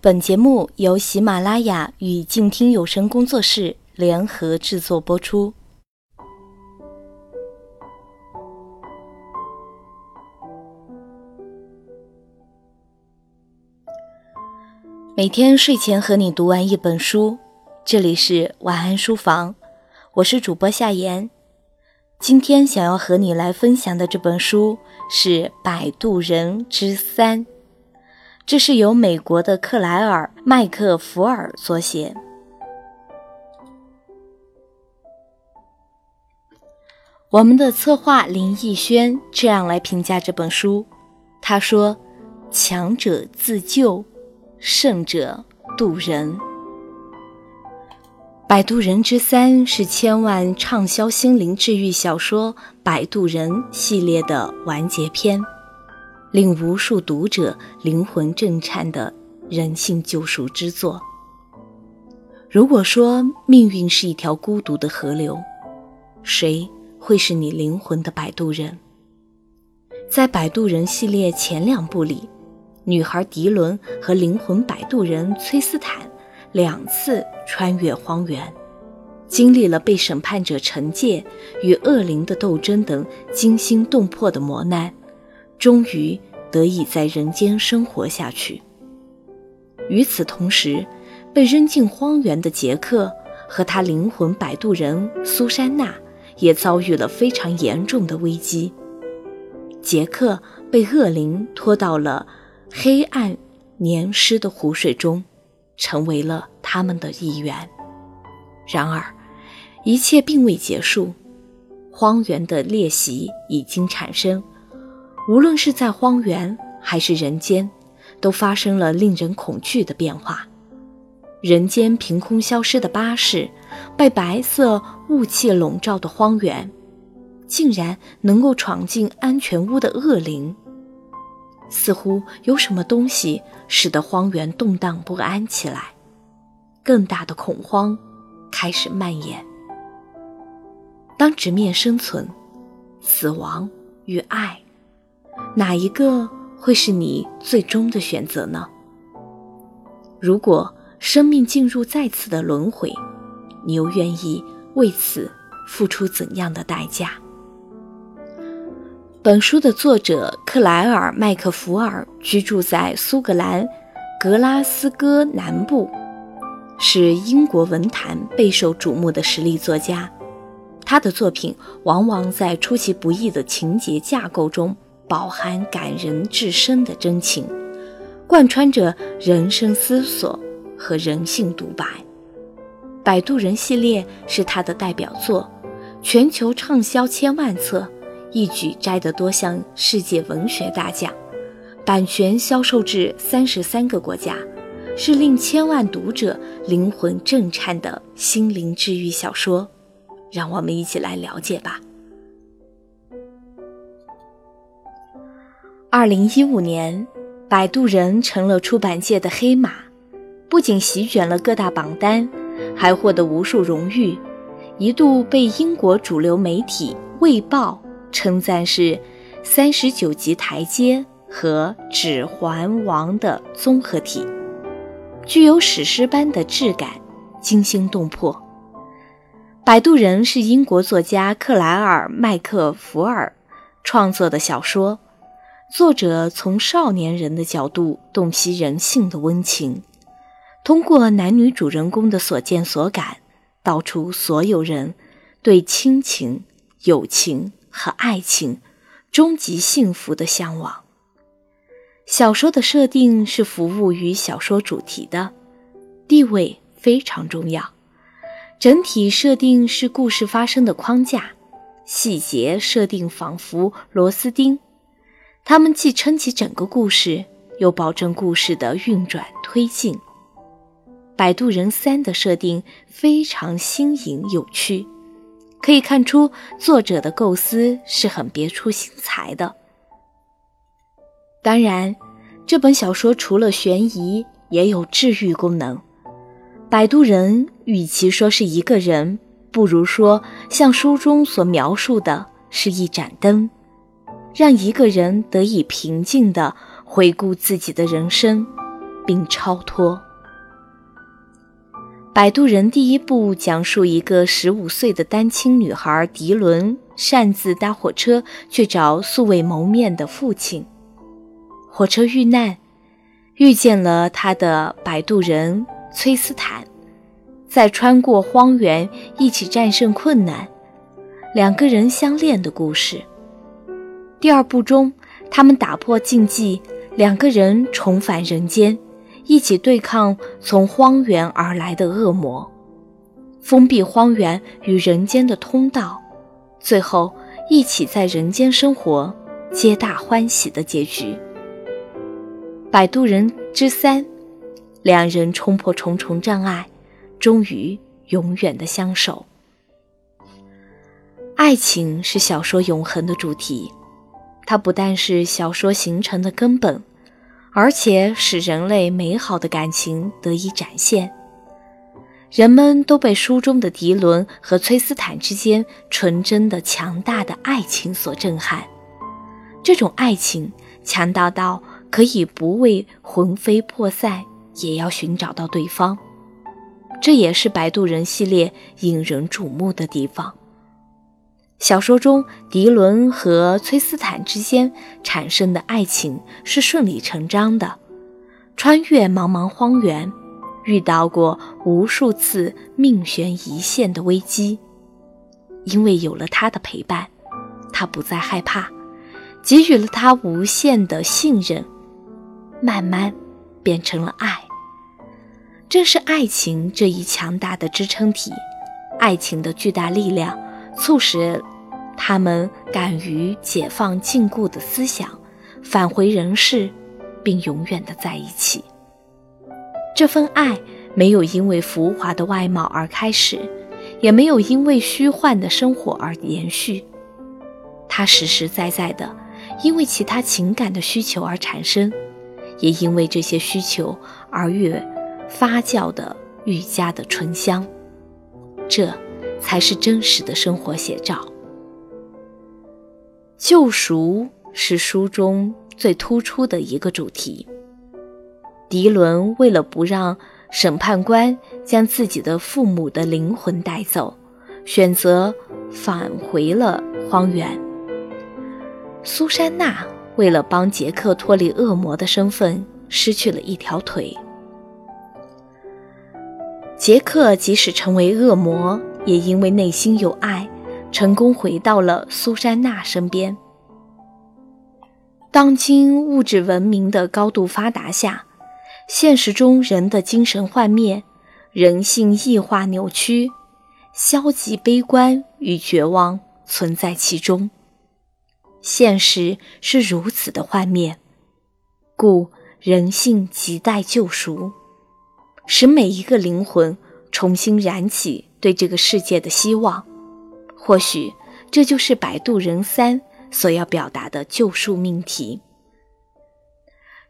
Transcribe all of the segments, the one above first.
本节目由喜马拉雅与静听有声工作室联合制作播出。每天睡前和你读完一本书，这里是晚安书房，我是主播夏言。今天想要和你来分享的这本书是《摆渡人之三》。这是由美国的克莱尔·麦克福尔所写。我们的策划林逸轩这样来评价这本书，他说：“强者自救，胜者渡人。”《摆渡人之三》是千万畅销心灵治愈小说《摆渡人》系列的完结篇。令无数读者灵魂震颤的人性救赎之作。如果说命运是一条孤独的河流，谁会是你灵魂的摆渡人？在《摆渡人》系列前两部里，女孩迪伦和灵魂摆渡人崔斯坦两次穿越荒原，经历了被审判者惩戒与恶灵的斗争等惊心动魄的磨难。终于得以在人间生活下去。与此同时，被扔进荒原的杰克和他灵魂摆渡人苏珊娜也遭遇了非常严重的危机。杰克被恶灵拖到了黑暗黏湿的湖水中，成为了他们的一员。然而，一切并未结束，荒原的裂隙已经产生。无论是在荒原还是人间，都发生了令人恐惧的变化。人间凭空消失的巴士，被白色雾气笼罩的荒原，竟然能够闯进安全屋的恶灵。似乎有什么东西使得荒原动荡不安起来，更大的恐慌开始蔓延。当直面生存、死亡与爱。哪一个会是你最终的选择呢？如果生命进入再次的轮回，你又愿意为此付出怎样的代价？本书的作者克莱尔·麦克福尔居住在苏格兰格拉斯哥南部，是英国文坛备受瞩目的实力作家。他的作品往往在出其不意的情节架构中。饱含感人至深的真情，贯穿着人生思索和人性独白。《摆渡人》系列是他的代表作，全球畅销千万册，一举摘得多项世界文学大奖，版权销售至三十三个国家，是令千万读者灵魂震颤的心灵治愈小说。让我们一起来了解吧。二零一五年，《摆渡人》成了出版界的黑马，不仅席卷了各大榜单，还获得无数荣誉，一度被英国主流媒体《卫报》称赞是“三十九级台阶”和《指环王》的综合体，具有史诗般的质感，惊心动魄。《摆渡人》是英国作家克莱尔·麦克福尔创作的小说。作者从少年人的角度洞悉人性的温情，通过男女主人公的所见所感，道出所有人对亲情、友情和爱情终极幸福的向往。小说的设定是服务于小说主题的，地位非常重要。整体设定是故事发生的框架，细节设定仿佛螺丝钉。他们既撑起整个故事，又保证故事的运转推进。《摆渡人三》的设定非常新颖有趣，可以看出作者的构思是很别出心裁的。当然，这本小说除了悬疑，也有治愈功能。摆渡人与其说是一个人，不如说像书中所描述的是一盏灯。让一个人得以平静地回顾自己的人生，并超脱。《摆渡人》第一部讲述一个十五岁的单亲女孩迪伦擅自搭火车去找素未谋面的父亲，火车遇难，遇见了他的摆渡人崔斯坦，在穿过荒原一起战胜困难，两个人相恋的故事。第二部中，他们打破禁忌，两个人重返人间。一起对抗从荒原而来的恶魔，封闭荒原与人间的通道，最后一起在人间生活，皆大欢喜的结局。摆渡人之三，两人冲破重重障碍，终于永远的相守。爱情是小说永恒的主题，它不但是小说形成的根本。而且使人类美好的感情得以展现，人们都被书中的迪伦和崔斯坦之间纯真的、强大的爱情所震撼。这种爱情强大到可以不为魂飞魄散，也要寻找到对方。这也是《摆渡人》系列引人瞩目的地方。小说中，迪伦和崔斯坦之间产生的爱情是顺理成章的。穿越茫茫荒原，遇到过无数次命悬一线的危机，因为有了他的陪伴，他不再害怕，给予了他无限的信任，慢慢变成了爱。正是爱情这一强大的支撑体，爱情的巨大力量。促使他们敢于解放禁锢的思想，返回人世，并永远的在一起。这份爱没有因为浮华的外貌而开始，也没有因为虚幻的生活而延续。它实实在在的因为其他情感的需求而产生，也因为这些需求而越发酵的愈加的醇香。这。才是真实的生活写照。救赎是书中最突出的一个主题。迪伦为了不让审判官将自己的父母的灵魂带走，选择返回了荒原。苏珊娜为了帮杰克脱离恶魔的身份，失去了一条腿。杰克即使成为恶魔。也因为内心有爱，成功回到了苏珊娜身边。当今物质文明的高度发达下，现实中人的精神幻灭、人性异化扭曲、消极悲观与绝望存在其中。现实是如此的幻灭，故人性亟待救赎，使每一个灵魂重新燃起。对这个世界的希望，或许这就是《摆渡人三》所要表达的救赎命题。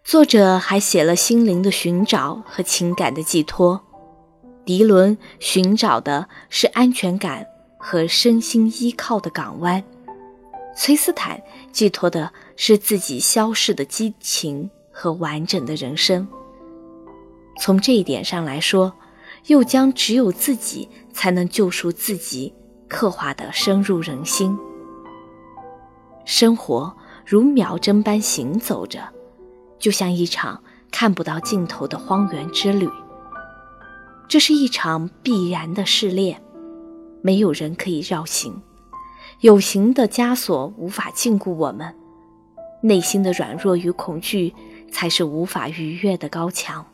作者还写了心灵的寻找和情感的寄托。迪伦寻找的是安全感和身心依靠的港湾，崔斯坦寄托的是自己消逝的激情和完整的人生。从这一点上来说，又将只有自己才能救赎自己，刻画得深入人心。生活如秒针般行走着，就像一场看不到尽头的荒原之旅。这是一场必然的试炼，没有人可以绕行，有形的枷锁无法禁锢我们，内心的软弱与恐惧才是无法逾越的高墙。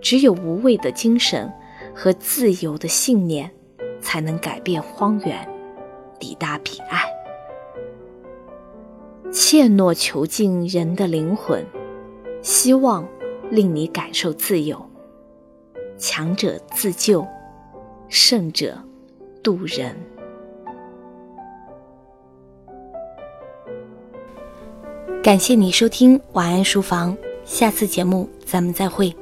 只有无畏的精神和自由的信念，才能改变荒原，抵达彼岸。怯懦囚禁人的灵魂，希望令你感受自由。强者自救，胜者渡人。感谢你收听晚安书房，下次节目咱们再会。